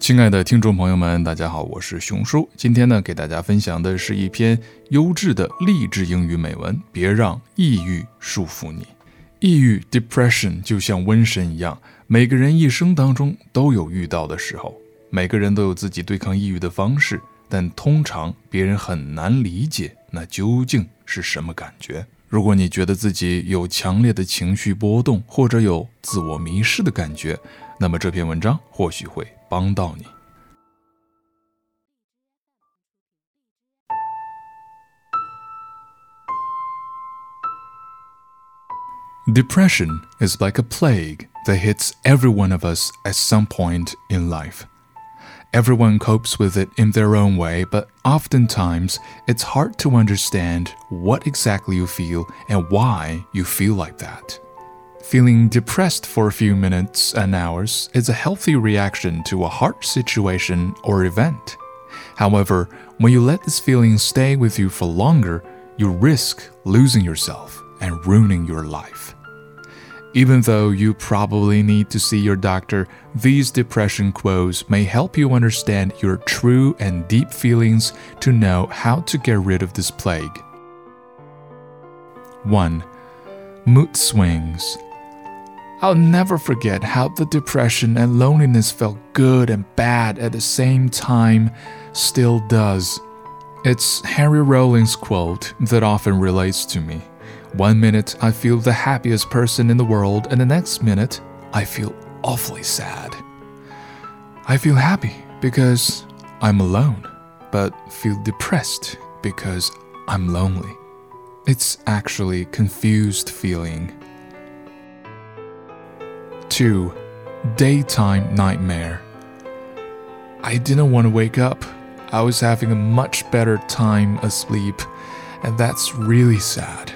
亲爱的听众朋友们，大家好，我是熊叔。今天呢，给大家分享的是一篇优质的励志英语美文。别让抑郁束缚你。抑郁 （depression） 就像瘟神一样，每个人一生当中都有遇到的时候。每个人都有自己对抗抑郁的方式，但通常别人很难理解那究竟是什么感觉。如果你觉得自己有强烈的情绪波动，或者有自我迷失的感觉，那么这篇文章或许会。帮到你。Depression is like a plague that hits every one of us at some point in life. Everyone copes with it in their own way, but oftentimes it's hard to understand what exactly you feel and why you feel like that. Feeling depressed for a few minutes and hours is a healthy reaction to a hard situation or event. However, when you let this feeling stay with you for longer, you risk losing yourself and ruining your life. Even though you probably need to see your doctor, these depression quotes may help you understand your true and deep feelings to know how to get rid of this plague. 1. Mood swings. I'll never forget how the depression and loneliness felt good and bad at the same time, still does. It's Henry Rollins' quote that often relates to me. One minute I feel the happiest person in the world, and the next minute I feel awfully sad. I feel happy because I'm alone, but feel depressed because I'm lonely. It's actually confused feeling 2. Daytime Nightmare. I didn't want to wake up. I was having a much better time asleep, and that's really sad.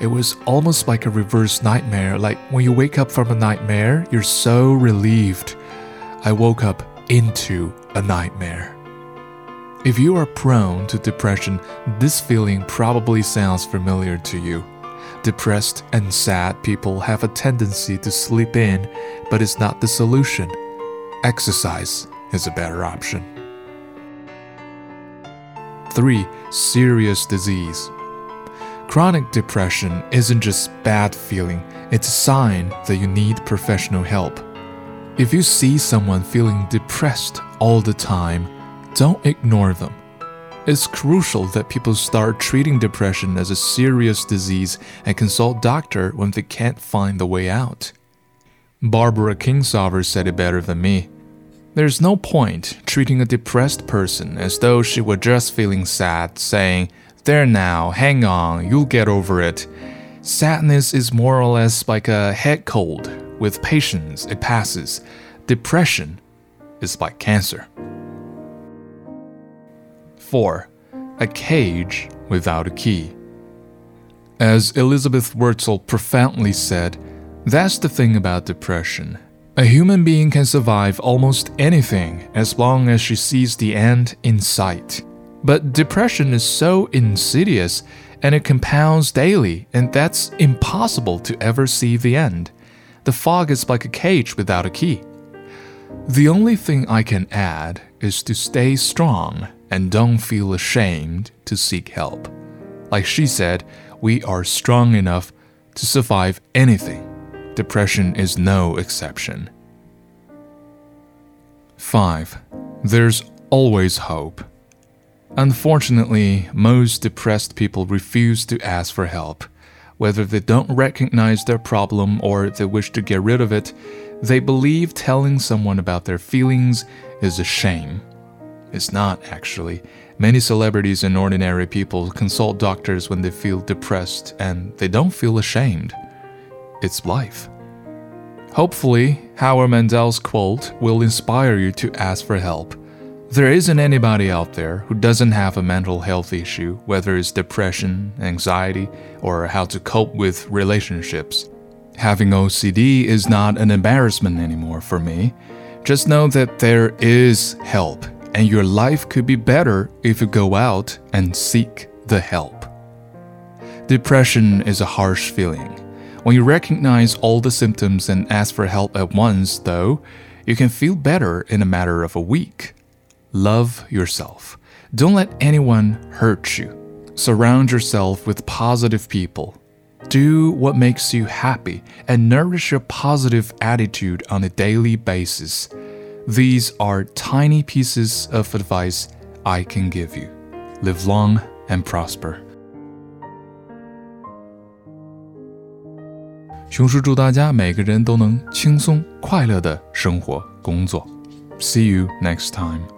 It was almost like a reverse nightmare, like when you wake up from a nightmare, you're so relieved. I woke up into a nightmare. If you are prone to depression, this feeling probably sounds familiar to you. Depressed and sad people have a tendency to sleep in, but it's not the solution. Exercise is a better option. 3. Serious disease. Chronic depression isn't just bad feeling, it's a sign that you need professional help. If you see someone feeling depressed all the time, don't ignore them. It's crucial that people start treating depression as a serious disease and consult doctor when they can't find the way out. Barbara Kingsolver said it better than me. There's no point treating a depressed person as though she were just feeling sad, saying, There now, hang on, you'll get over it. Sadness is more or less like a head cold. With patience, it passes. Depression is like cancer. 4. A cage without a key. As Elizabeth Wurtzel profoundly said, that's the thing about depression. A human being can survive almost anything as long as she sees the end in sight. But depression is so insidious and it compounds daily, and that's impossible to ever see the end. The fog is like a cage without a key. The only thing I can add is to stay strong and don't feel ashamed to seek help. Like she said, we are strong enough to survive anything. Depression is no exception. 5. There's always hope. Unfortunately, most depressed people refuse to ask for help. Whether they don't recognize their problem or they wish to get rid of it, they believe telling someone about their feelings is a shame. It's not, actually. Many celebrities and ordinary people consult doctors when they feel depressed and they don't feel ashamed. It's life. Hopefully, Howard Mandel's quote will inspire you to ask for help. There isn't anybody out there who doesn't have a mental health issue, whether it's depression, anxiety, or how to cope with relationships. Having OCD is not an embarrassment anymore for me. Just know that there is help, and your life could be better if you go out and seek the help. Depression is a harsh feeling. When you recognize all the symptoms and ask for help at once, though, You can feel better in a matter of a week. Love yourself. Don't let anyone hurt you. Surround yourself with positive people. Do what makes you happy and nourish your positive attitude on a daily basis. These are tiny pieces of advice I can give you. Live long and prosper. 熊叔祝大家每个人都能轻松快乐的生活工作。See you next time.